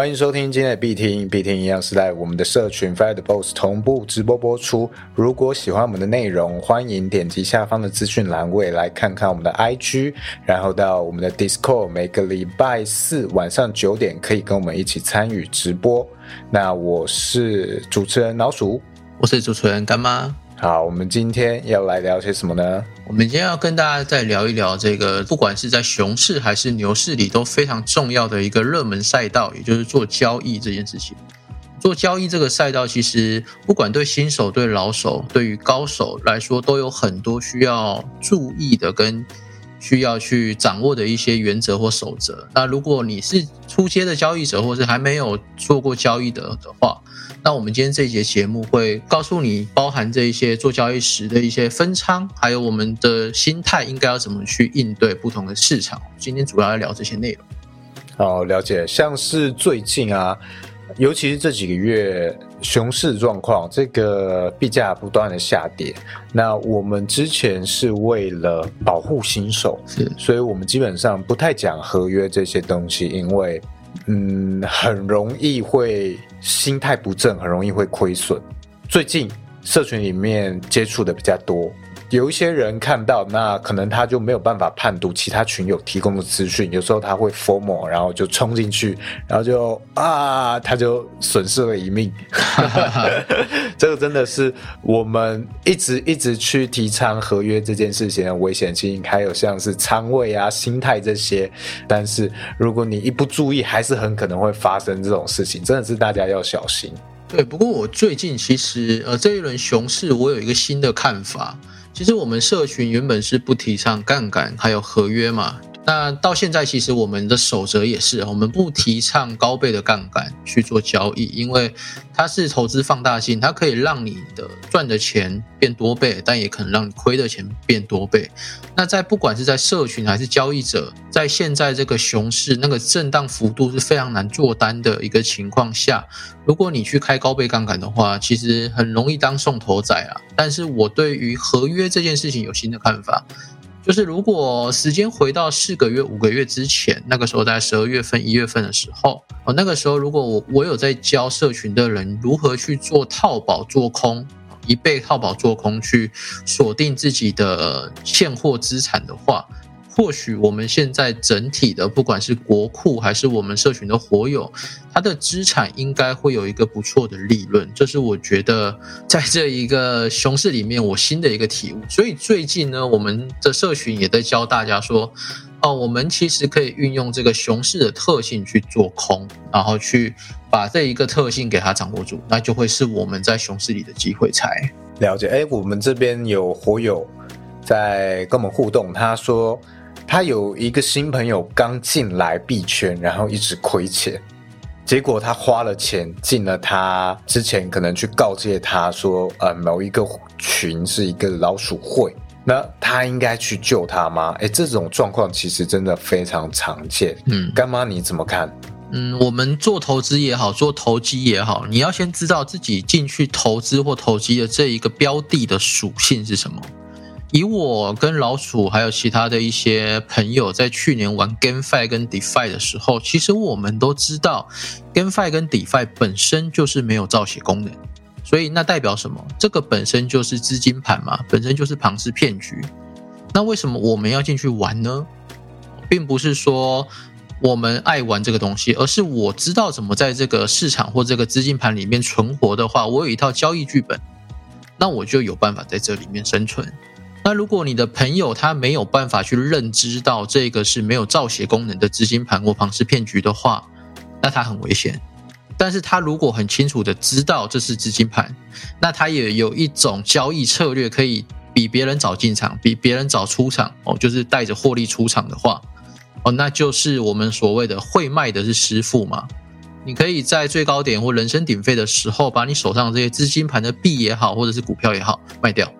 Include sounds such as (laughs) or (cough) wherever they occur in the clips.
欢迎收听今天的必听，必听一样是在我们的社群 Fire the Boss 同步直播播出。如果喜欢我们的内容，欢迎点击下方的资讯栏位来看看我们的 IG，然后到我们的 Discord，每个礼拜四晚上九点可以跟我们一起参与直播。那我是主持人老鼠，我是主持人干妈。好，我们今天要来聊些什么呢？我们今天要跟大家再聊一聊这个，不管是在熊市还是牛市里都非常重要的一个热门赛道，也就是做交易这件事情。做交易这个赛道，其实不管对新手、对老手、对于高手来说，都有很多需要注意的跟需要去掌握的一些原则或守则。那如果你是初阶的交易者，或是还没有做过交易的的话，那我们今天这一节节目会告诉你，包含这一些做交易时的一些分仓，还有我们的心态应该要怎么去应对不同的市场。今天主要要聊这些内容。好，了解。像是最近啊，尤其是这几个月熊市状况，这个币价不断的下跌。那我们之前是为了保护新手，是，所以我们基本上不太讲合约这些东西，因为。嗯，很容易会心态不正，很容易会亏损。最近社群里面接触的比较多。有一些人看到，那可能他就没有办法判读其他群友提供的资讯，有时候他会 formal，然后就冲进去，然后就啊，他就损失了一命。(laughs) 这个真的是我们一直一直去提倡合约这件事情的危险性，还有像是仓位啊、心态这些。但是如果你一不注意，还是很可能会发生这种事情，真的是大家要小心。对，不过我最近其实呃这一轮熊市，我有一个新的看法。其实我们社群原本是不提倡杠杆，还有合约嘛。那到现在，其实我们的守则也是，我们不提倡高倍的杠杆去做交易，因为它是投资放大镜，它可以让你的赚的钱变多倍，但也可能让你亏的钱变多倍。那在不管是在社群还是交易者，在现在这个熊市那个震荡幅度是非常难做单的一个情况下，如果你去开高倍杠杆的话，其实很容易当送头仔啊。但是我对于合约这件事情有新的看法。就是如果时间回到四个月、五个月之前，那个时候在十二月份、一月份的时候，哦，那个时候如果我我有在教社群的人如何去做套保做空，一倍套保做空去锁定自己的现货资产的话。或许我们现在整体的，不管是国库还是我们社群的活友，它的资产应该会有一个不错的利润，这是我觉得在这一个熊市里面我新的一个体悟。所以最近呢，我们的社群也在教大家说，哦，我们其实可以运用这个熊市的特性去做空，然后去把这一个特性给它掌握住，那就会是我们在熊市里的机会才了解。哎，我们这边有活友在跟我们互动，他说。他有一个新朋友刚进来币圈，然后一直亏钱，结果他花了钱进了他之前可能去告诫他说，呃，某一个群是一个老鼠会，那他应该去救他吗？哎，这种状况其实真的非常常见。嗯，干妈你怎么看？嗯，我们做投资也好，做投机也好，你要先知道自己进去投资或投机的这一个标的的属性是什么。以我跟老鼠还有其他的一些朋友在去年玩 GameFi 跟 DeFi 的时候，其实我们都知道 GameFi 跟 DeFi 本身就是没有造血功能，所以那代表什么？这个本身就是资金盘嘛，本身就是庞氏骗局。那为什么我们要进去玩呢？并不是说我们爱玩这个东西，而是我知道怎么在这个市场或这个资金盘里面存活的话，我有一套交易剧本，那我就有办法在这里面生存。那如果你的朋友他没有办法去认知到这个是没有造血功能的资金盘或庞氏骗局的话，那他很危险。但是他如果很清楚的知道这是资金盘，那他也有一种交易策略可以比别人早进场，比别人早出场哦，就是带着获利出场的话，哦，那就是我们所谓的会卖的是师傅嘛。你可以在最高点或人声鼎沸的时候，把你手上这些资金盘的币也好，或者是股票也好卖掉。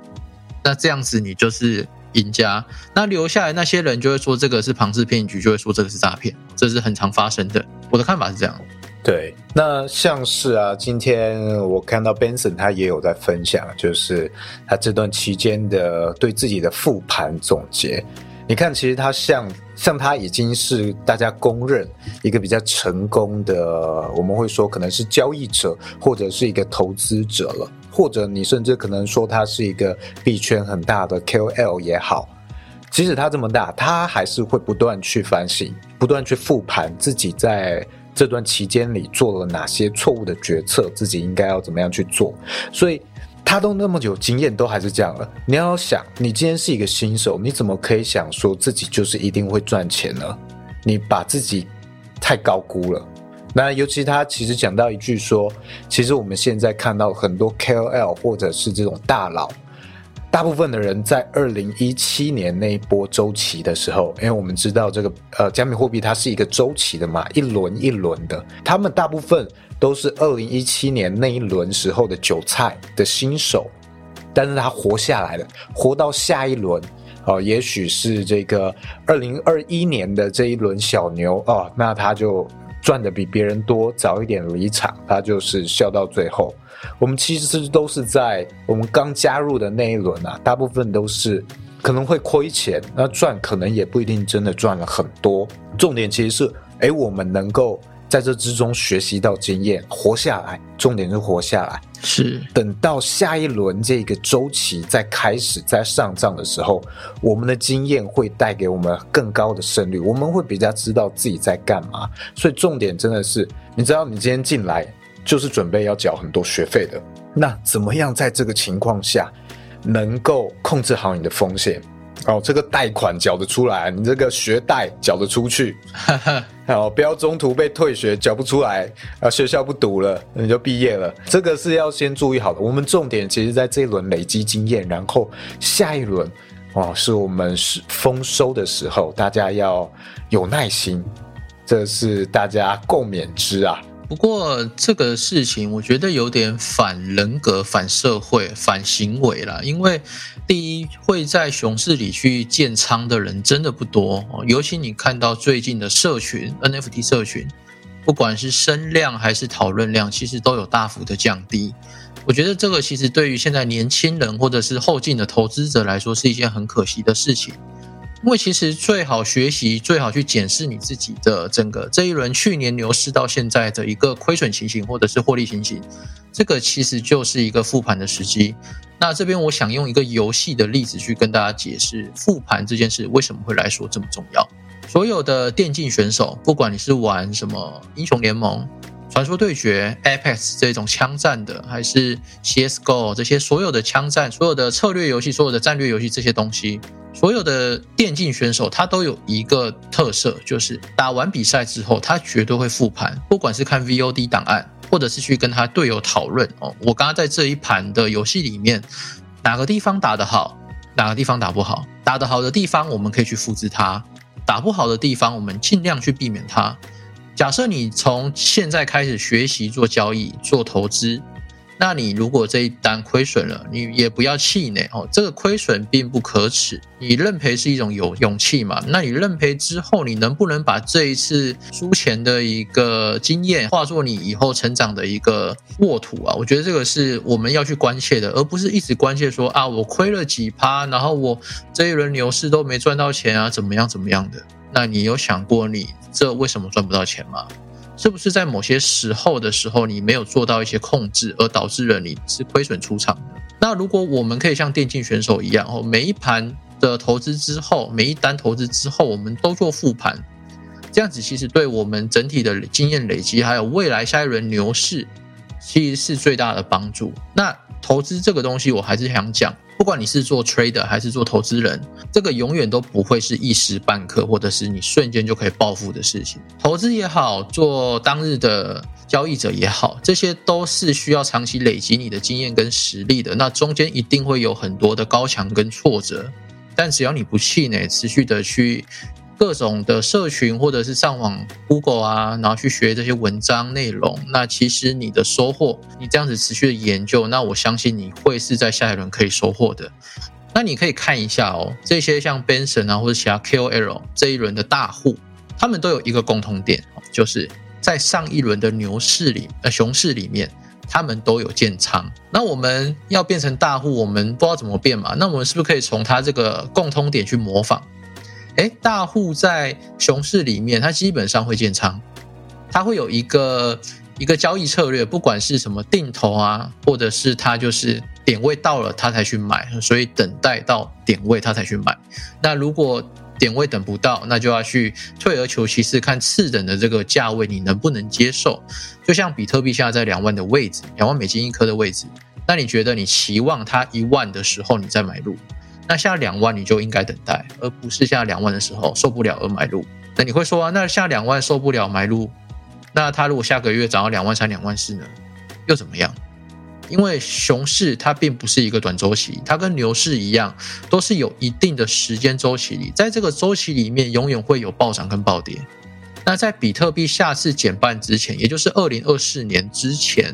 那这样子你就是赢家，那留下来那些人就会说这个是庞氏骗局，就会说这个是诈骗，这是很常发生的。我的看法是这样。对，那像是啊，今天我看到 Benson 他也有在分享，就是他这段期间的对自己的复盘总结。你看，其实他像像他已经是大家公认一个比较成功的，我们会说可能是交易者或者是一个投资者了，或者你甚至可能说他是一个币圈很大的 KOL 也好。即使他这么大，他还是会不断去反省，不断去复盘自己在这段期间里做了哪些错误的决策，自己应该要怎么样去做。所以。他都那么有经验，都还是这样了。你要想，你今天是一个新手，你怎么可以想说自己就是一定会赚钱呢？你把自己太高估了。那尤其他其实讲到一句说，其实我们现在看到很多 KOL 或者是这种大佬，大部分的人在二零一七年那一波周期的时候，因为我们知道这个呃加密货币它是一个周期的嘛，一轮一轮的，他们大部分。都是二零一七年那一轮时候的韭菜的新手，但是他活下来了，活到下一轮，哦，也许是这个二零二一年的这一轮小牛哦，那他就赚的比别人多，早一点离场，他就是笑到最后。我们其实都是在我们刚加入的那一轮啊，大部分都是可能会亏钱，那赚可能也不一定真的赚了很多。重点其实是，哎，我们能够。在这之中学习到经验，活下来，重点是活下来。是等到下一轮这个周期再开始再上涨的时候，我们的经验会带给我们更高的胜率，我们会比较知道自己在干嘛。所以重点真的是，你知道，你今天进来就是准备要缴很多学费的，那怎么样在这个情况下能够控制好你的风险？哦，这个贷款缴得出来，你这个学贷缴得出去，好，(laughs) 不要中途被退学，缴不出来，啊，学校不读了，你就毕业了。这个是要先注意好的。我们重点其实在这一轮累积经验，然后下一轮，哦，是我们是丰收的时候，大家要有耐心，这是大家共勉之啊。不过这个事情，我觉得有点反人格、反社会、反行为了。因为第一，会在熊市里去建仓的人真的不多，尤其你看到最近的社群 NFT 社群，不管是声量还是讨论量，其实都有大幅的降低。我觉得这个其实对于现在年轻人或者是后进的投资者来说，是一件很可惜的事情。因为其实最好学习、最好去检视你自己的整个这一轮去年牛市到现在的一个亏损情形，或者是获利情形，这个其实就是一个复盘的时机。那这边我想用一个游戏的例子去跟大家解释复盘这件事为什么会来说这么重要。所有的电竞选手，不管你是玩什么英雄联盟。传说对决、Apex 这种枪战的，还是 CS:GO 这些所有的枪战、所有的策略游戏、所有的战略游戏这些东西，所有的电竞选手他都有一个特色，就是打完比赛之后，他绝对会复盘，不管是看 VOD 档案，或者是去跟他队友讨论哦。我刚刚在这一盘的游戏里面，哪个地方打得好，哪个地方打不好，打得好的地方我们可以去复制它，打不好的地方我们尽量去避免它。假设你从现在开始学习做交易、做投资，那你如果这一单亏损了，你也不要气馁哦。这个亏损并不可耻，你认赔是一种有勇气嘛？那你认赔之后，你能不能把这一次输钱的一个经验化作你以后成长的一个沃土啊？我觉得这个是我们要去关切的，而不是一直关切说啊，我亏了几趴，然后我这一轮牛市都没赚到钱啊，怎么样怎么样的？那你有想过你？这为什么赚不到钱吗？是不是在某些时候的时候，你没有做到一些控制，而导致了你是亏损出场的？那如果我们可以像电竞选手一样，哦，每一盘的投资之后，每一单投资之后，我们都做复盘，这样子其实对我们整体的经验累积，还有未来下一轮牛市，其实是最大的帮助。那投资这个东西，我还是想讲。不管你是做 trader 还是做投资人，这个永远都不会是一时半刻，或者是你瞬间就可以暴富的事情。投资也好，做当日的交易者也好，这些都是需要长期累积你的经验跟实力的。那中间一定会有很多的高墙跟挫折，但只要你不气馁，持续的去。各种的社群，或者是上网 Google 啊，然后去学这些文章内容。那其实你的收获，你这样子持续的研究，那我相信你会是在下一轮可以收获的。那你可以看一下哦，这些像 Benson 啊，或者其他 KOL 这一轮的大户，他们都有一个共同点，就是在上一轮的牛市里、呃熊市里面，他们都有建仓。那我们要变成大户，我们不知道怎么变嘛？那我们是不是可以从他这个共通点去模仿？哎，大户在熊市里面，它基本上会建仓，它会有一个一个交易策略，不管是什么定投啊，或者是它就是点位到了它才去买，所以等待到点位它才去买。那如果点位等不到，那就要去退而求其次，看次等的这个价位你能不能接受。就像比特币现在在两万的位置，两万美金一颗的位置，那你觉得你期望它一万的时候你再买入？那下两万你就应该等待，而不是下两万的时候受不了而买入。那你会说，那下两万受不了买入，那它如果下个月涨到两万三、两万四呢，又怎么样？因为熊市它并不是一个短周期，它跟牛市一样，都是有一定的时间周期里，在这个周期里面永远会有暴涨跟暴跌。那在比特币下次减半之前，也就是二零二四年之前。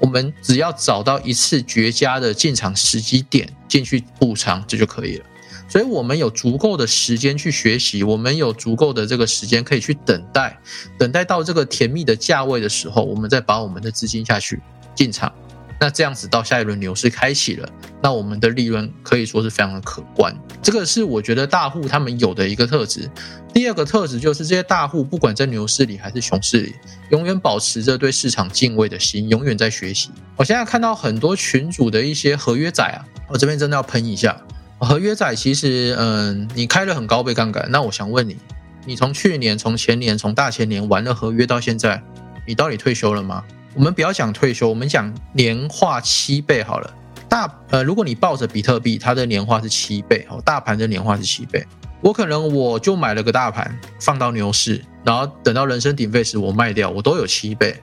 我们只要找到一次绝佳的进场时机点进去补仓，这就可以了。所以，我们有足够的时间去学习，我们有足够的这个时间可以去等待，等待到这个甜蜜的价位的时候，我们再把我们的资金下去进场。那这样子到下一轮牛市开启了，那我们的利润可以说是非常的可观。这个是我觉得大户他们有的一个特质。第二个特质就是这些大户不管在牛市里还是熊市里，永远保持着对市场敬畏的心，永远在学习。我现在看到很多群主的一些合约仔啊，我这边真的要喷一下。合约仔其实，嗯，你开了很高倍杠杆，那我想问你，你从去年、从前年、从大前年玩了合约到现在，你到底退休了吗？我们不要讲退休，我们讲年化七倍好了。大呃，如果你抱着比特币，它的年化是七倍，哦，大盘的年化是七倍。我可能我就买了个大盘，放到牛市，然后等到人声鼎沸时我卖掉，我都有七倍。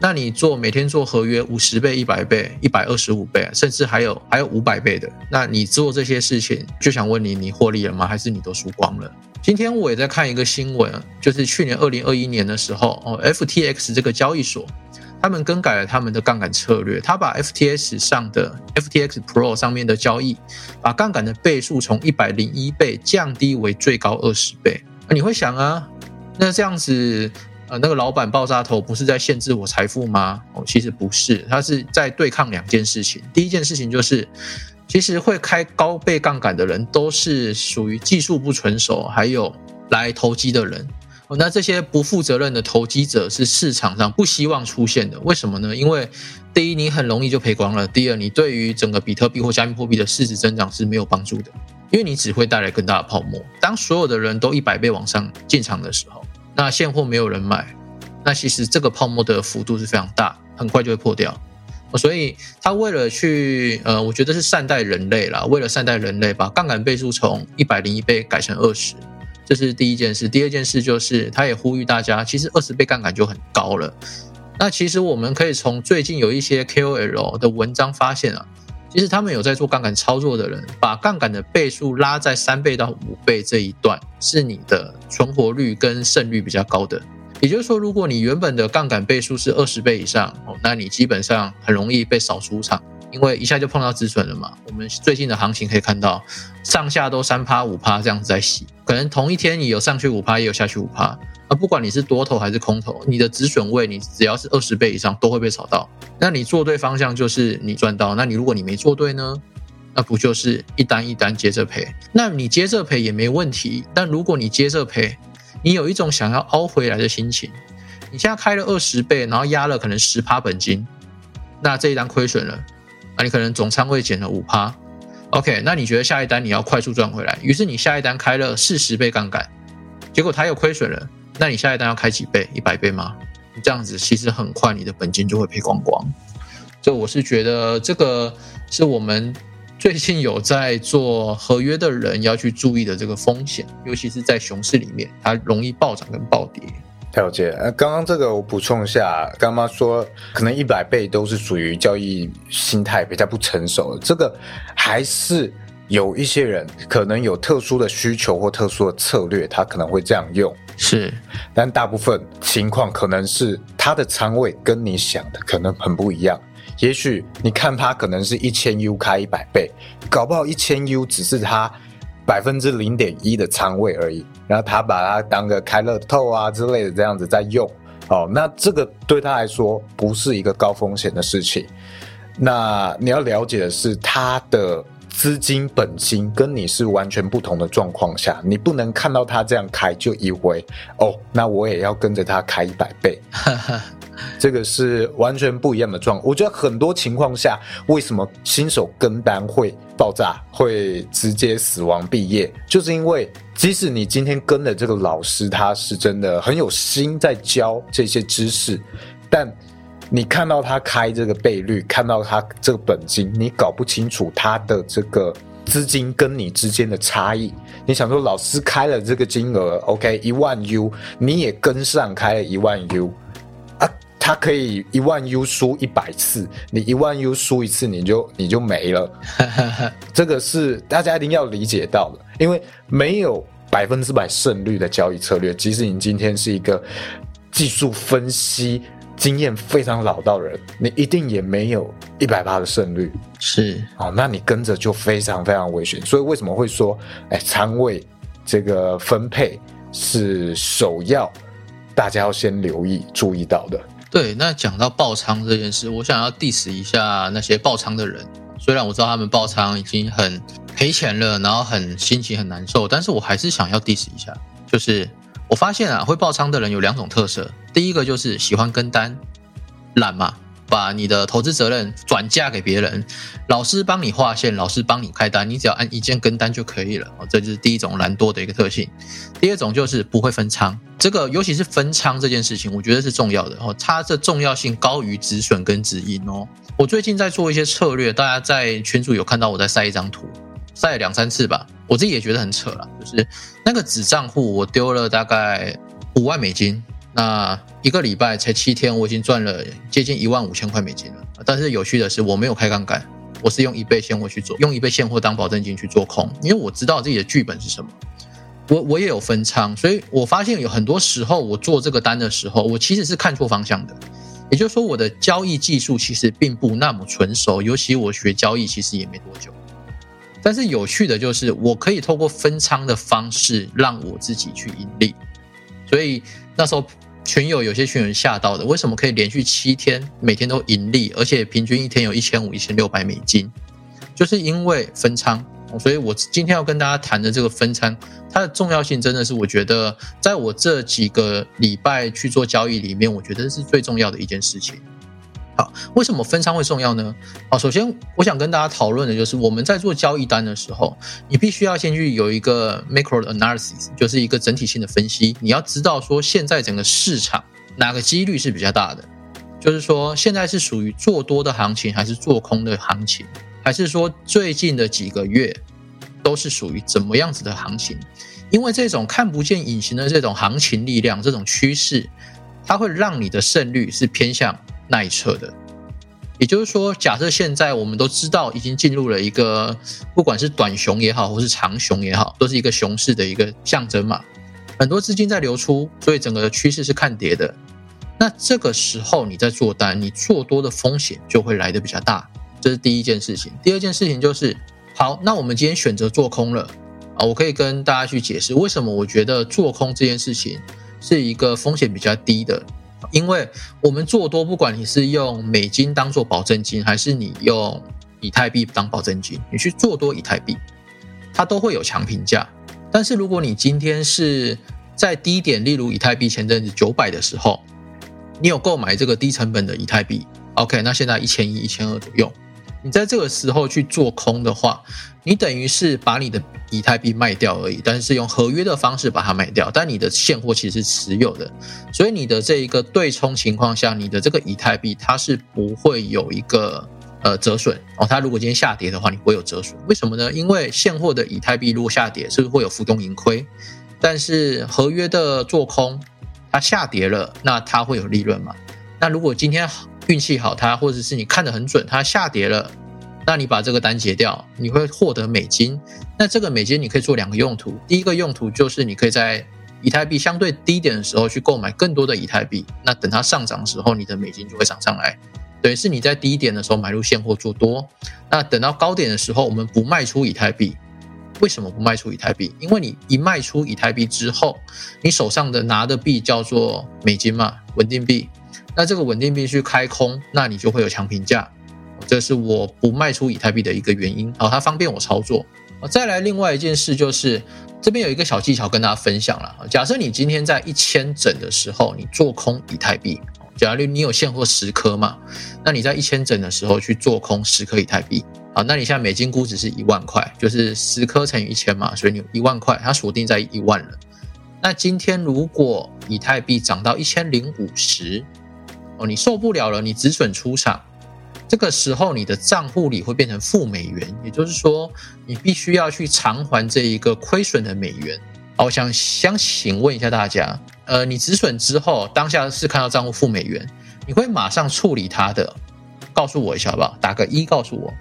那你做每天做合约五十倍、一百倍、一百二十五倍，甚至还有还有五百倍的，那你做这些事情，就想问你，你获利了吗？还是你都输光了？今天我也在看一个新闻，就是去年二零二一年的时候，哦，FTX 这个交易所。他们更改了他们的杠杆策略，他把 FTS 上的 FTX Pro 上面的交易，把杠杆的倍数从一百零一倍降低为最高二十倍。你会想啊，那这样子，呃，那个老板爆炸头不是在限制我财富吗？哦，其实不是，他是在对抗两件事情。第一件事情就是，其实会开高倍杠杆的人都是属于技术不成熟，还有来投机的人。哦那这些不负责任的投机者是市场上不希望出现的，为什么呢？因为第一，你很容易就赔光了；第二，你对于整个比特币或加密货币的市值增长是没有帮助的，因为你只会带来更大的泡沫。当所有的人都一百倍往上进场的时候，那现货没有人买，那其实这个泡沫的幅度是非常大，很快就会破掉。所以他为了去，呃，我觉得是善待人类啦，为了善待人类，把杠杆倍数从一百零一倍改成二十。这是第一件事，第二件事就是他也呼吁大家，其实二十倍杠杆就很高了。那其实我们可以从最近有一些 KOL 的文章发现啊，其实他们有在做杠杆操作的人，把杠杆的倍数拉在三倍到五倍这一段，是你的存活率跟胜率比较高的。也就是说，如果你原本的杠杆倍数是二十倍以上哦，那你基本上很容易被扫出场。因为一下就碰到止损了嘛，我们最近的行情可以看到，上下都三趴五趴这样子在洗，可能同一天你有上去五趴，也有下去五趴，而不管你是多头还是空头，你的止损位你只要是二十倍以上都会被炒到。那你做对方向就是你赚到，那你如果你没做对呢，那不就是一单一单接着赔？那你接着赔也没问题，但如果你接着赔，你有一种想要凹回来的心情，你现在开了二十倍，然后压了可能十趴本金，那这一单亏损了。啊，你可能总仓位减了五趴，OK，那你觉得下一单你要快速赚回来，于是你下一单开了四十倍杠杆，结果它又亏损了，那你下一单要开几倍？一百倍吗？这样子其实很快你的本金就会赔光光。所以我是觉得这个是我们最近有在做合约的人要去注意的这个风险，尤其是在熊市里面，它容易暴涨跟暴跌。了解，呃，刚刚这个我补充一下，刚刚说可能一百倍都是属于交易心态比较不成熟，这个还是有一些人可能有特殊的需求或特殊的策略，他可能会这样用，是，但大部分情况可能是他的仓位跟你想的可能很不一样，也许你看他可能是一千 U 开一百倍，搞不好一千 U 只是他。百分之零点一的仓位而已，然后他把它当个开乐透啊之类的这样子在用，哦，那这个对他来说不是一个高风险的事情。那你要了解的是，他的资金本金跟你是完全不同的状况下，你不能看到他这样开就以为哦，那我也要跟着他开一百倍。(laughs) 这个是完全不一样的状。我觉得很多情况下，为什么新手跟单会爆炸，会直接死亡毕业，就是因为即使你今天跟的这个老师，他是真的很有心在教这些知识，但你看到他开这个倍率，看到他这个本金，你搞不清楚他的这个资金跟你之间的差异。你想说，老师开了这个金额，OK，一万 U，你也跟上开了一万 U。他可以一万 U 输一百次，你一万 U 输一次，你就你就没了。(laughs) 这个是大家一定要理解到的，因为没有百分之百胜率的交易策略。即使你今天是一个技术分析经验非常老道的人，你一定也没有一百八的胜率。是哦，那你跟着就非常非常危险。所以为什么会说，哎，仓位这个分配是首要，大家要先留意注意到的。对，那讲到爆仓这件事，我想要 diss 一下那些爆仓的人。虽然我知道他们爆仓已经很赔钱了，然后很心情很难受，但是我还是想要 diss 一下。就是我发现啊，会爆仓的人有两种特色，第一个就是喜欢跟单，懒嘛。把你的投资责任转嫁给别人，老师帮你划线，老师帮你开单，你只要按一键跟单就可以了。哦，这就是第一种懒惰的一个特性。第二种就是不会分仓，这个尤其是分仓这件事情，我觉得是重要的哦。它的重要性高于止损跟止盈哦。我最近在做一些策略，大家在群组有看到我在晒一张图，晒了两三次吧。我自己也觉得很扯了，就是那个子账户我丢了大概五万美金。那一个礼拜才七天，我已经赚了接近一万五千块美金了。但是有趣的是，我没有开杠杆，我是用一倍现货去做，用一倍现货当保证金去做空，因为我知道自己的剧本是什么。我我也有分仓，所以我发现有很多时候我做这个单的时候，我其实是看错方向的。也就是说，我的交易技术其实并不那么纯熟，尤其我学交易其实也没多久。但是有趣的就是，我可以透过分仓的方式让我自己去盈利，所以那时候。群友有些群友吓到的，为什么可以连续七天每天都盈利，而且平均一天有一千五、一千六百美金？就是因为分仓，所以我今天要跟大家谈的这个分仓，它的重要性真的是我觉得，在我这几个礼拜去做交易里面，我觉得是最重要的一件事情。好，为什么分仓会重要呢？好，首先我想跟大家讨论的就是我们在做交易单的时候，你必须要先去有一个 macro analysis，就是一个整体性的分析。你要知道说现在整个市场哪个几率是比较大的，就是说现在是属于做多的行情还是做空的行情，还是说最近的几个月都是属于怎么样子的行情？因为这种看不见隐形的这种行情力量，这种趋势，它会让你的胜率是偏向。那一侧的，也就是说，假设现在我们都知道已经进入了一个，不管是短熊也好，或是长熊也好，都是一个熊市的一个象征嘛。很多资金在流出，所以整个趋势是看跌的。那这个时候你在做单，你做多的风险就会来的比较大，这是第一件事情。第二件事情就是，好，那我们今天选择做空了啊，我可以跟大家去解释为什么我觉得做空这件事情是一个风险比较低的。因为我们做多，不管你是用美金当做保证金，还是你用以太币当保证金，你去做多以太币，它都会有强评价。但是如果你今天是在低点，例如以太币前阵子九百的时候，你有购买这个低成本的以太币，OK，那现在一千一、一千二左右。你在这个时候去做空的话，你等于是把你的以太币卖掉而已，但是用合约的方式把它卖掉，但你的现货其实是持有的，所以你的这一个对冲情况下，你的这个以太币它是不会有一个呃折损哦。它如果今天下跌的话，你不会有折损，为什么呢？因为现货的以太币如果下跌，是不是会有浮动盈亏？但是合约的做空，它下跌了，那它会有利润嘛？那如果今天运气好，它或者是你看得很准，它下跌了，那你把这个单结掉，你会获得美金。那这个美金你可以做两个用途，第一个用途就是你可以在以太币相对低点的时候去购买更多的以太币，那等它上涨的时候，你的美金就会涨上来。等于是你在低点的时候买入现货做多，那等到高点的时候，我们不卖出以太币。为什么不卖出以太币？因为你一卖出以太币之后，你手上的拿的币叫做美金嘛，稳定币。那这个稳定币去开空，那你就会有强评价，这是我不卖出以太币的一个原因。好，它方便我操作。再来，另外一件事就是这边有一个小技巧跟大家分享了。假设你今天在一千整的时候，你做空以太币，假如你有现货十颗嘛，那你在一千整的时候去做空十颗以太币，好，那你现在美金估值是一万块，就是十颗乘以一千嘛，所以你一万块，它锁定在一万了。那今天如果以太币涨到一千零五十，哦，你受不了了，你止损出场。这个时候，你的账户里会变成负美元，也就是说，你必须要去偿还这一个亏损的美元。好，我想想请问一下大家，呃，你止损之后，当下是看到账户负美元，你会马上处理它的？告诉我一下好不好？打个一，告诉我。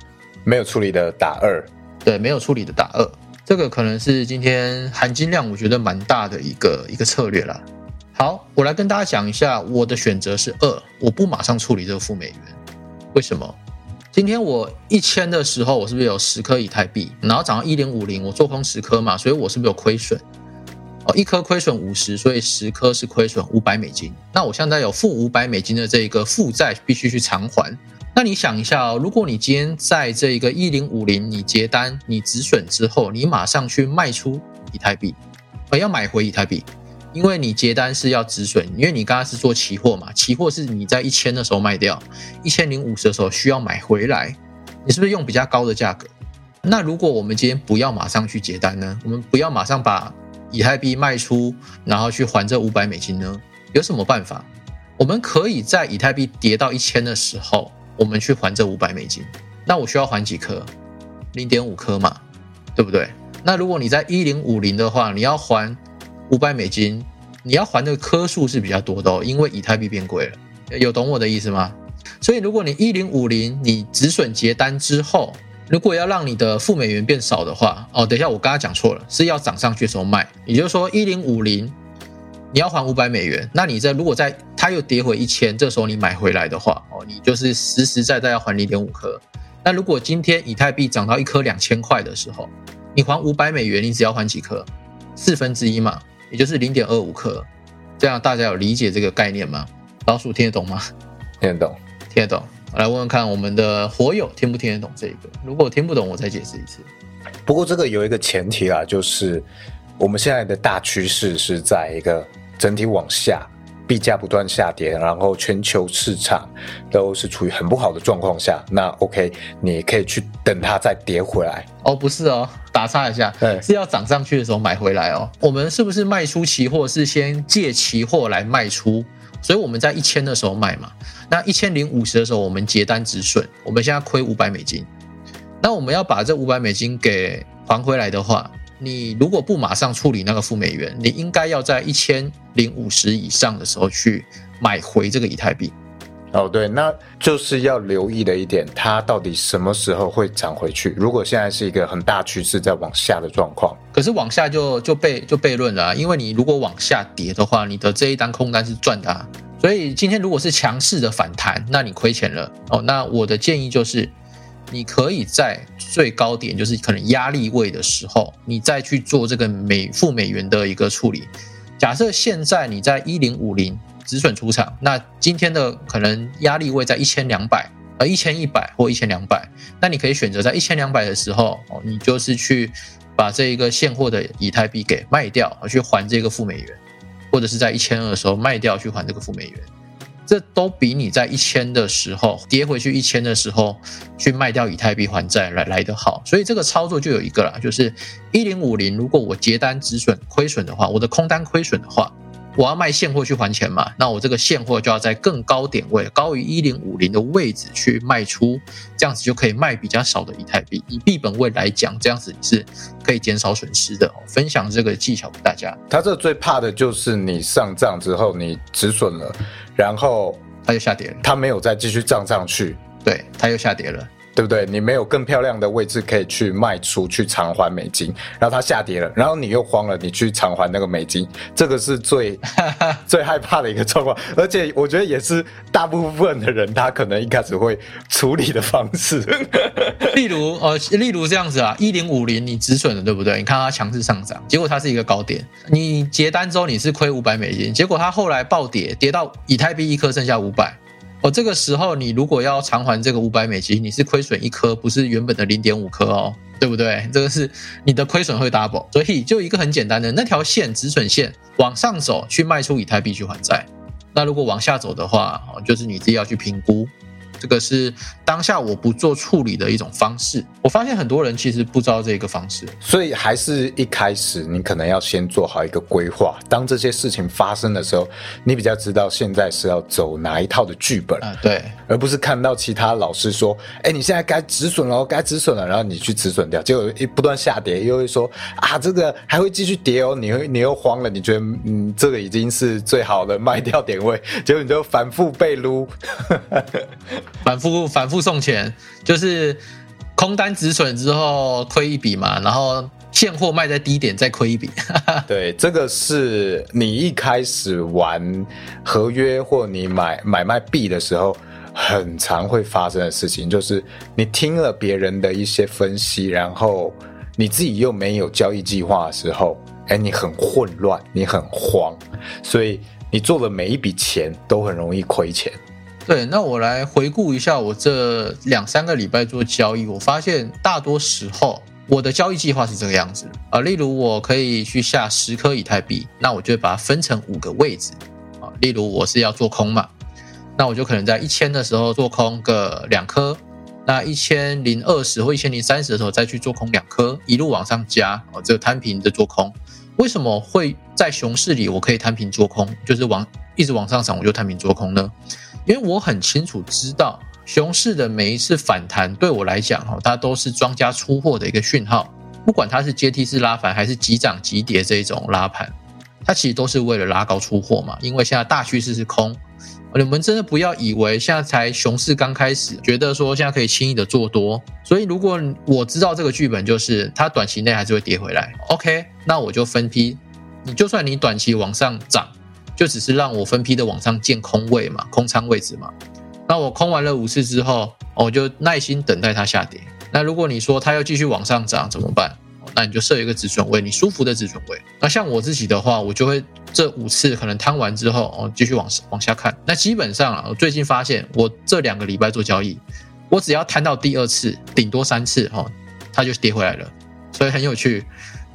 没有处理的打二。对，没有处理的打二。这个可能是今天含金量我觉得蛮大的一个一个策略了。好，我来跟大家讲一下，我的选择是二，我不马上处理这个负美元。为什么？今天我一千的时候，我是不是有十颗以太币？然后涨到一零五零，我做空十颗嘛，所以我是不是有亏损？哦，一颗亏损五十，所以十颗是亏损五百美金。那我现在有负五百美金的这一个负债，必须去偿还。那你想一下哦，如果你今天在这个一零五零你结单，你止损之后，你马上去卖出以太币，呃，要买回以太币。因为你结单是要止损，因为你刚刚是做期货嘛，期货是你在一千的时候卖掉，一千零五十的时候需要买回来，你是不是用比较高的价格？那如果我们今天不要马上去结单呢？我们不要马上把以太币卖出，然后去还这五百美金呢？有什么办法？我们可以在以太币跌到一千的时候，我们去还这五百美金。那我需要还几颗？零点五颗嘛，对不对？那如果你在一零五零的话，你要还。五百美金，你要还的颗数是比较多的哦，因为以太币变贵了，有懂我的意思吗？所以如果你一零五零，你止损结单之后，如果要让你的负美元变少的话，哦，等一下我刚刚讲错了，是要涨上去的时候卖，也就是说一零五零你要还五百美元，那你在如果在它又跌回一千，这时候你买回来的话，哦，你就是实实在在要还零点五颗。那如果今天以太币涨到一颗两千块的时候，你还五百美元，你只要还几颗？四分之一嘛。也就是零点二五克，这样大家有理解这个概念吗？老鼠听得懂吗？听得懂，(laughs) 听得懂。来问问看，我们的火友听不听得懂这个？如果听不懂，我再解释一次。不过这个有一个前提啦，就是我们现在的大趋势是在一个整体往下。币价不断下跌，然后全球市场都是处于很不好的状况下，那 OK，你可以去等它再跌回来哦。不是哦，打岔一下，对，是要涨上去的时候买回来哦。我们是不是卖出期货是先借期货来卖出？所以我们在一千的时候卖嘛，那一千零五十的时候我们结单止损，我们现在亏五百美金，那我们要把这五百美金给还回来的话。你如果不马上处理那个负美元，你应该要在一千零五十以上的时候去买回这个以太币。哦，对，那就是要留意的一点，它到底什么时候会涨回去？如果现在是一个很大趋势在往下的状况，可是往下就就被就悖论了，因为你如果往下跌的话，你的这一单空单是赚的，所以今天如果是强势的反弹，那你亏钱了。哦，那我的建议就是。你可以在最高点，就是可能压力位的时候，你再去做这个美负美元的一个处理。假设现在你在一零五零止损出场，那今天的可能压力位在一千两百，呃一千一百或一千两百，那你可以选择在一千两百的时候，哦，你就是去把这一个现货的以太币给卖掉，去还这个负美元，或者是在一千二的时候卖掉去还这个负美元。这都比你在一千的时候跌回去一千的时候去卖掉以太币还债来来得好，所以这个操作就有一个啦，就是一零五零，如果我结单止损亏损的话，我的空单亏损的话。我要卖现货去还钱嘛？那我这个现货就要在更高点位，高于一零五零的位置去卖出，这样子就可以卖比较少的以太币。以币本位来讲，这样子是可以减少损失的。分享这个技巧给大家。他这最怕的就是你上涨之后你止损了，然后它就下跌了，它没有再继续涨上去，对，它又下跌了。对不对？你没有更漂亮的位置可以去卖出去偿还美金，然后它下跌了，然后你又慌了，你去偿还那个美金，这个是最 (laughs) 最害怕的一个状况。而且我觉得也是大部分的人他可能一开始会处理的方式。(laughs) (laughs) 例如呃，例如这样子啊，一零五零你止损了，对不对？你看它强势上涨，结果它是一个高点，你结单之后你是亏五百美金，结果它后来暴跌，跌到以太币一颗剩下五百。哦，这个时候你如果要偿还这个五百美金，你是亏损一颗，不是原本的零点五颗哦，对不对？这个是你的亏损会 double，所以就一个很简单的那条线止损线往上走去卖出以太币去还债，那如果往下走的话，哦，就是你自己要去评估。这个是当下我不做处理的一种方式。我发现很多人其实不知道这个方式，所以还是一开始你可能要先做好一个规划。当这些事情发生的时候，你比较知道现在是要走哪一套的剧本啊？对，而不是看到其他老师说：“哎，你现在该止损了，该止损了。”然后你去止损掉，结果一不断下跌，又会说：“啊，这个还会继续跌哦。”你会你又慌了，你觉得嗯，这个已经是最好的卖掉点位，结果你就反复被撸。反复反复送钱，就是空单止损之后亏一笔嘛，然后现货卖在低点再亏一笔。(laughs) 对，这个是你一开始玩合约或你买买卖币的时候，很常会发生的事情，就是你听了别人的一些分析，然后你自己又没有交易计划的时候，哎，你很混乱，你很慌，所以你做的每一笔钱都很容易亏钱。对，那我来回顾一下我这两三个礼拜做交易，我发现大多时候我的交易计划是这个样子啊。例如，我可以去下十颗以太币，那我就把它分成五个位置啊。例如，我是要做空嘛，那我就可能在一千的时候做空个两颗，那一千零二十或一千零三十的时候再去做空两颗，一路往上加哦。这摊平的做空，为什么会在熊市里我可以摊平做空，就是往一直往上涨我就摊平做空呢？因为我很清楚知道，熊市的每一次反弹对我来讲，哈，它都是庄家出货的一个讯号。不管它是阶梯式拉盘还是急涨急跌这一种拉盘，它其实都是为了拉高出货嘛。因为现在大趋势是空，你们真的不要以为现在才熊市刚开始，觉得说现在可以轻易的做多。所以如果我知道这个剧本就是它短期内还是会跌回来，OK，那我就分批。你就算你短期往上涨。就只是让我分批的往上建空位嘛，空仓位置嘛。那我空完了五次之后，我就耐心等待它下跌。那如果你说它要继续往上涨怎么办？那你就设一个止损位，你舒服的止损位。那像我自己的话，我就会这五次可能摊完之后，哦，继续往往下看。那基本上啊，我最近发现，我这两个礼拜做交易，我只要摊到第二次，顶多三次，哦，它就跌回来了。所以很有趣。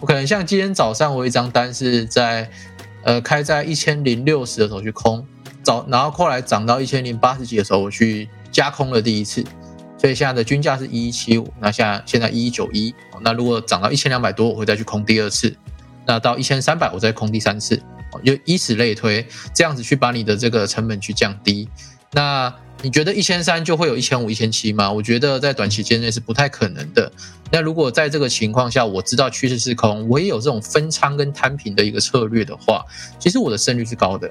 我可能像今天早上我一张单是在。呃，开在一千零六十的时候去空，早，然后后来涨到一千零八十几的时候，我去加空了第一次，所以现在的均价是一一七五，那现在现在一一九一，那如果涨到一千两百多，我会再去空第二次，那到一千三百我再空第三次，就以此类推，这样子去把你的这个成本去降低，那。你觉得一千三就会有一千五、一千七吗？我觉得在短期间内是不太可能的。那如果在这个情况下，我知道趋势是空，我也有这种分仓跟摊平的一个策略的话，其实我的胜率是高的。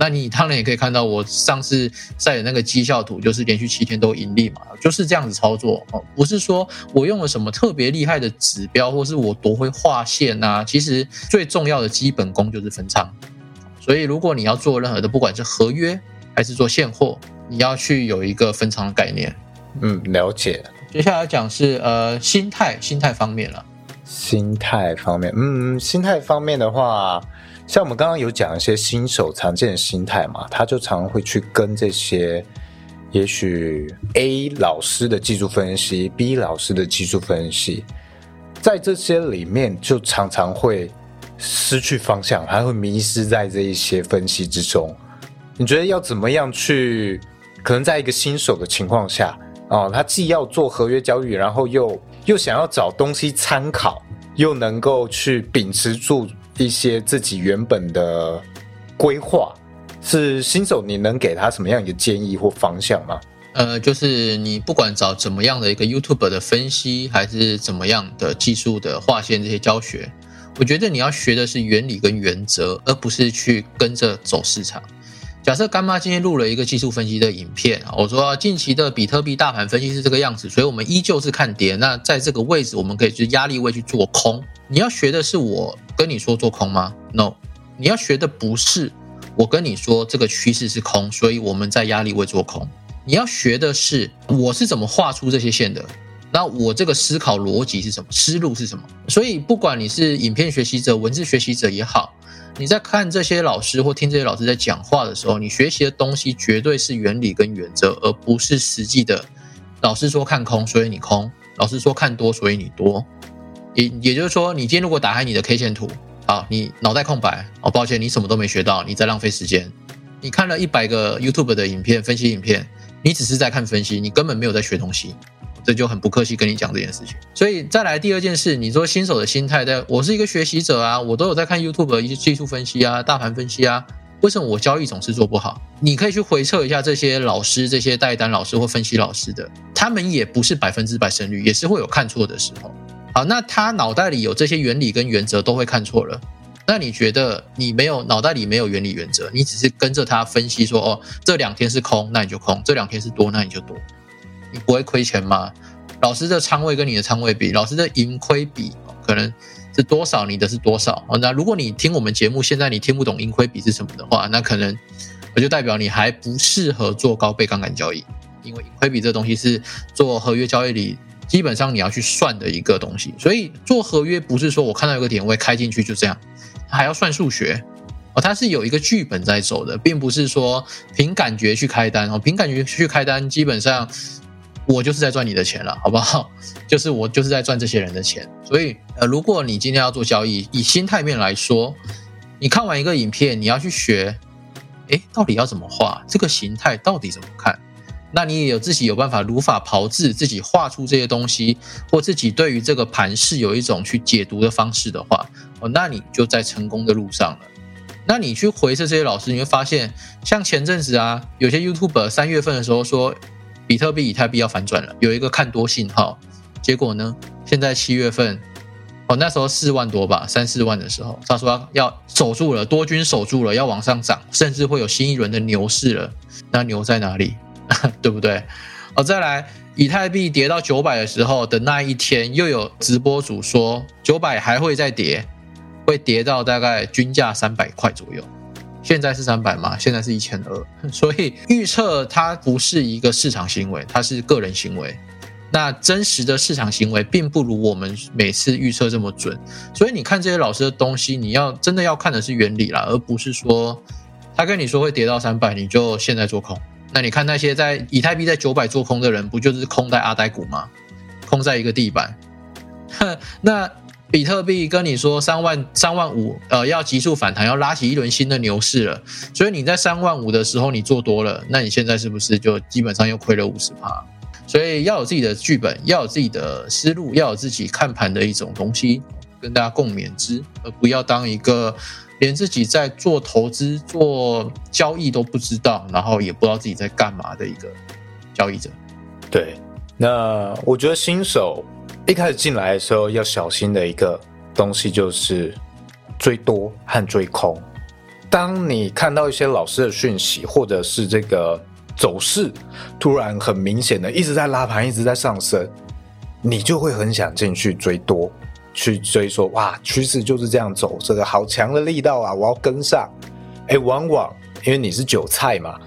那你当然也可以看到我上次晒的那个绩效图，就是连续七天都盈利嘛，就是这样子操作哦。不是说我用了什么特别厉害的指标，或是我多会画线呐。其实最重要的基本功就是分仓。所以如果你要做任何的，不管是合约还是做现货。你要去有一个分仓的概念，嗯，了解。接下来讲是呃心态，心态方面了。心态方面，嗯，心态方面的话，像我们刚刚有讲一些新手常见的心态嘛，他就常会去跟这些，也许 A 老师的技术分析，B 老师的技术分析，在这些里面就常常会失去方向，还会迷失在这一些分析之中。你觉得要怎么样去？可能在一个新手的情况下，哦，他既要做合约交易，然后又又想要找东西参考，又能够去秉持住一些自己原本的规划，是新手，你能给他什么样一个建议或方向吗？呃，就是你不管找怎么样的一个 YouTube 的分析，还是怎么样的技术的划线这些教学，我觉得你要学的是原理跟原则，而不是去跟着走市场。假设干妈今天录了一个技术分析的影片，我说近期的比特币大盘分析是这个样子，所以我们依旧是看跌。那在这个位置，我们可以去压力位去做空。你要学的是我跟你说做空吗？No，你要学的不是我跟你说这个趋势是空，所以我们在压力位做空。你要学的是我是怎么画出这些线的，那我这个思考逻辑是什么，思路是什么？所以不管你是影片学习者、文字学习者也好。你在看这些老师或听这些老师在讲话的时候，你学习的东西绝对是原理跟原则，而不是实际的。老师说看空，所以你空；老师说看多，所以你多。也也就是说，你今天如果打开你的 K 线图，啊，你脑袋空白，哦，抱歉，你什么都没学到，你在浪费时间。你看了一百个 YouTube 的影片分析影片，你只是在看分析，你根本没有在学东西。这就很不客气跟你讲这件事情，所以再来第二件事，你说新手的心态，在我是一个学习者啊，我都有在看 YouTube 的一些技术分析啊、大盘分析啊，为什么我交易总是做不好？你可以去回测一下这些老师、这些代单老师或分析老师的，他们也不是百分之百胜率，也是会有看错的时候。好，那他脑袋里有这些原理跟原则都会看错了，那你觉得你没有脑袋里没有原理原则，你只是跟着他分析说，哦，这两天是空，那你就空；这两天是多，那你就多。你不会亏钱吗？老师的仓位跟你的仓位比，老师的盈亏比可能是多少，你的是多少那如果你听我们节目，现在你听不懂盈亏比是什么的话，那可能我就代表你还不适合做高倍杠杆交易，因为盈亏比这东西是做合约交易里基本上你要去算的一个东西。所以做合约不是说我看到有个点位开进去就这样，还要算数学哦，它是有一个剧本在走的，并不是说凭感觉去开单哦，凭感觉去开单基本上。我就是在赚你的钱了，好不好？(laughs) 就是我就是在赚这些人的钱。所以，呃，如果你今天要做交易，以心态面来说，你看完一个影片，你要去学，诶，到底要怎么画这个形态，到底怎么看？那你也有自己有办法如法炮制，自己画出这些东西，或自己对于这个盘势有一种去解读的方式的话，哦，那你就在成功的路上了。那你去回测这些老师，你会发现，像前阵子啊，有些 YouTube 三月份的时候说。比特币、以太币要反转了，有一个看多信号。结果呢？现在七月份，哦，那时候四万多吧，三四万的时候，他说要守住了，多军守住了，要往上涨，甚至会有新一轮的牛市了。那牛在哪里？(laughs) 对不对？哦，再来，以太币跌到九百的时候的那一天，又有直播主说九百还会再跌，会跌到大概均价三百块左右。现在是三百嘛？现在是一千二，(laughs) 所以预测它不是一个市场行为，它是个人行为。那真实的市场行为并不如我们每次预测这么准。所以你看这些老师的东西，你要真的要看的是原理啦，而不是说他跟你说会跌到三百，你就现在做空。那你看那些在以太币在九百做空的人，不就是空在阿呆股吗？空在一个地板。(laughs) 那。比特币跟你说三万三万五，呃，要急速反弹，要拉起一轮新的牛市了。所以你在三万五的时候你做多了，那你现在是不是就基本上又亏了五十趴？所以要有自己的剧本，要有自己的思路，要有自己看盘的一种东西，跟大家共勉之，而不要当一个连自己在做投资、做交易都不知道，然后也不知道自己在干嘛的一个交易者。对，那我觉得新手。一开始进来的时候要小心的一个东西就是追多和追空。当你看到一些老师的讯息，或者是这个走势突然很明显的一直在拉盘，一直在上升，你就会很想进去追多，去追说哇趋势就是这样走，这个好强的力道啊，我要跟上。哎，往往因为你是韭菜嘛，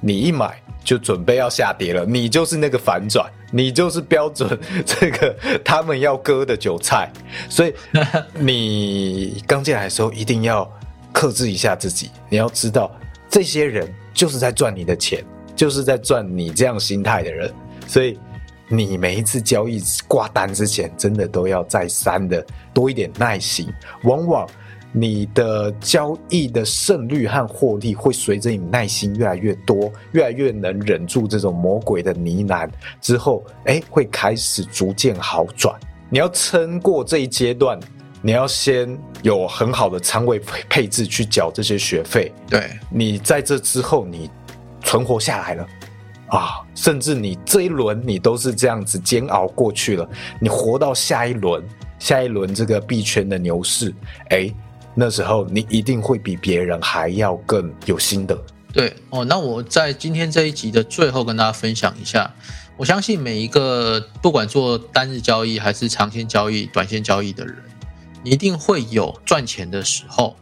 你一买。就准备要下跌了，你就是那个反转，你就是标准这个他们要割的韭菜，所以 (laughs) 你刚进来的时候一定要克制一下自己，你要知道这些人就是在赚你的钱，就是在赚你这样心态的人，所以你每一次交易挂单之前，真的都要再三的多一点耐心，往往。你的交易的胜率和获利会随着你耐心越来越多，越来越能忍住这种魔鬼的呢喃之后，哎，会开始逐渐好转。你要撑过这一阶段，你要先有很好的仓位配配置去缴这些学费。对你在这之后，你存活下来了啊，甚至你这一轮你都是这样子煎熬过去了，你活到下一轮，下一轮这个币圈的牛市，哎。那时候你一定会比别人还要更有心得。对哦，那我在今天这一集的最后跟大家分享一下，我相信每一个不管做单日交易还是长线交易、短线交易的人，你一定会有赚钱的时候，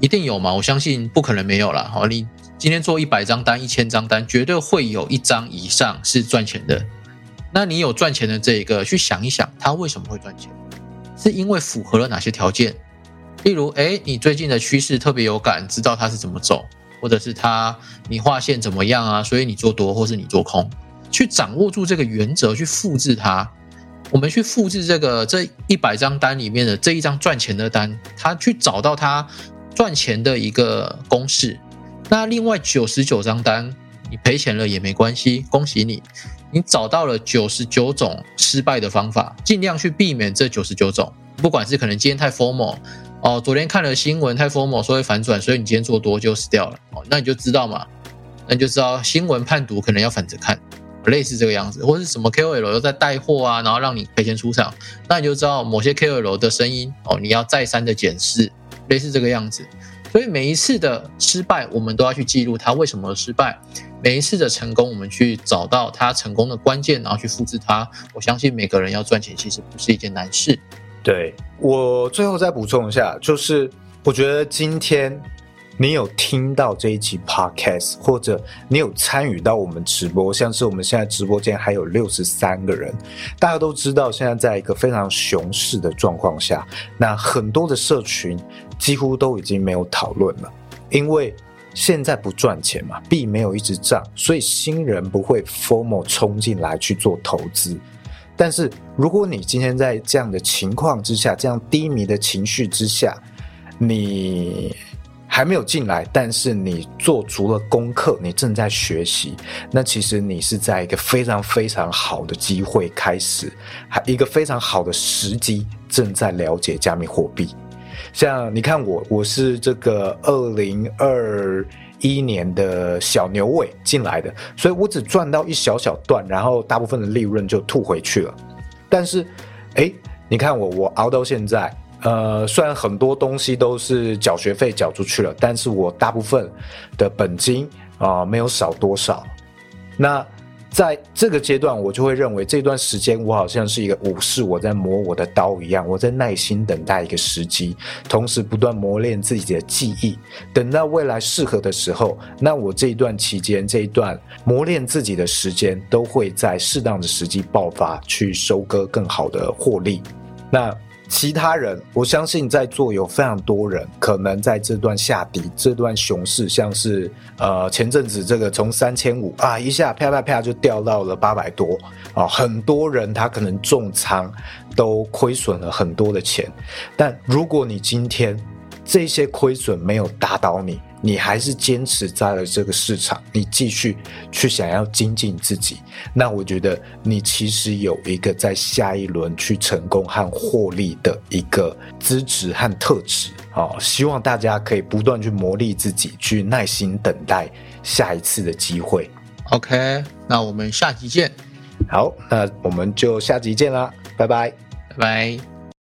一定有嘛？我相信不可能没有了。好，你今天做一百张单、一千张单，绝对会有一张以上是赚钱的。那你有赚钱的这一个，去想一想，他为什么会赚钱？是因为符合了哪些条件？例如，哎，你最近的趋势特别有感，知道它是怎么走，或者是它你画线怎么样啊？所以你做多或是你做空，去掌握住这个原则，去复制它。我们去复制这个这一百张单里面的这一张赚钱的单，他去找到它赚钱的一个公式。那另外九十九张单，你赔钱了也没关系，恭喜你，你找到了九十九种失败的方法，尽量去避免这九十九种。不管是可能今天太 formal 哦，昨天看了新闻太 formal 说会反转，所以你今天做多就死掉了哦，那你就知道嘛，那你就知道新闻判读可能要反着看。类似这个样子，或是什么 KOL 又在带货啊，然后让你赔钱出场，那你就知道某些 KOL 的声音哦，你要再三的检视，类似这个样子。所以每一次的失败，我们都要去记录它为什么失败；每一次的成功，我们去找到它成功的关键，然后去复制它。我相信每个人要赚钱，其实不是一件难事。对我最后再补充一下，就是我觉得今天。你有听到这一期 podcast，或者你有参与到我们直播，像是我们现在直播间还有六十三个人，大家都知道，现在在一个非常熊市的状况下，那很多的社群几乎都已经没有讨论了，因为现在不赚钱嘛，币没有一直涨，所以新人不会 formal 冲进来去做投资。但是如果你今天在这样的情况之下，这样低迷的情绪之下，你。还没有进来，但是你做足了功课，你正在学习，那其实你是在一个非常非常好的机会开始，还一个非常好的时机，正在了解加密货币。像你看我，我是这个二零二一年的小牛尾进来的，所以我只赚到一小小段，然后大部分的利润就吐回去了。但是，哎，你看我，我熬到现在。呃，虽然很多东西都是缴学费缴出去了，但是我大部分的本金啊没有少多少。那在这个阶段，我就会认为这段时间我好像是一个武士，我在磨我的刀一样，我在耐心等待一个时机，同时不断磨练自己的技艺。等到未来适合的时候，那我这一段期间，这一段磨练自己的时间，都会在适当的时机爆发，去收割更好的获利。那。其他人，我相信在座有非常多人，可能在这段下跌、这段熊市，像是呃前阵子这个从三千五啊一下啪啪啪就掉到了八百多啊，很多人他可能重仓，都亏损了很多的钱。但如果你今天这些亏损没有打倒你，你还是坚持在了这个市场，你继续去想要精进自己，那我觉得你其实有一个在下一轮去成功和获利的一个资质和特质啊！希望大家可以不断去磨砺自己，去耐心等待下一次的机会。OK，那我们下集见。好，那我们就下集见啦，拜拜，拜拜。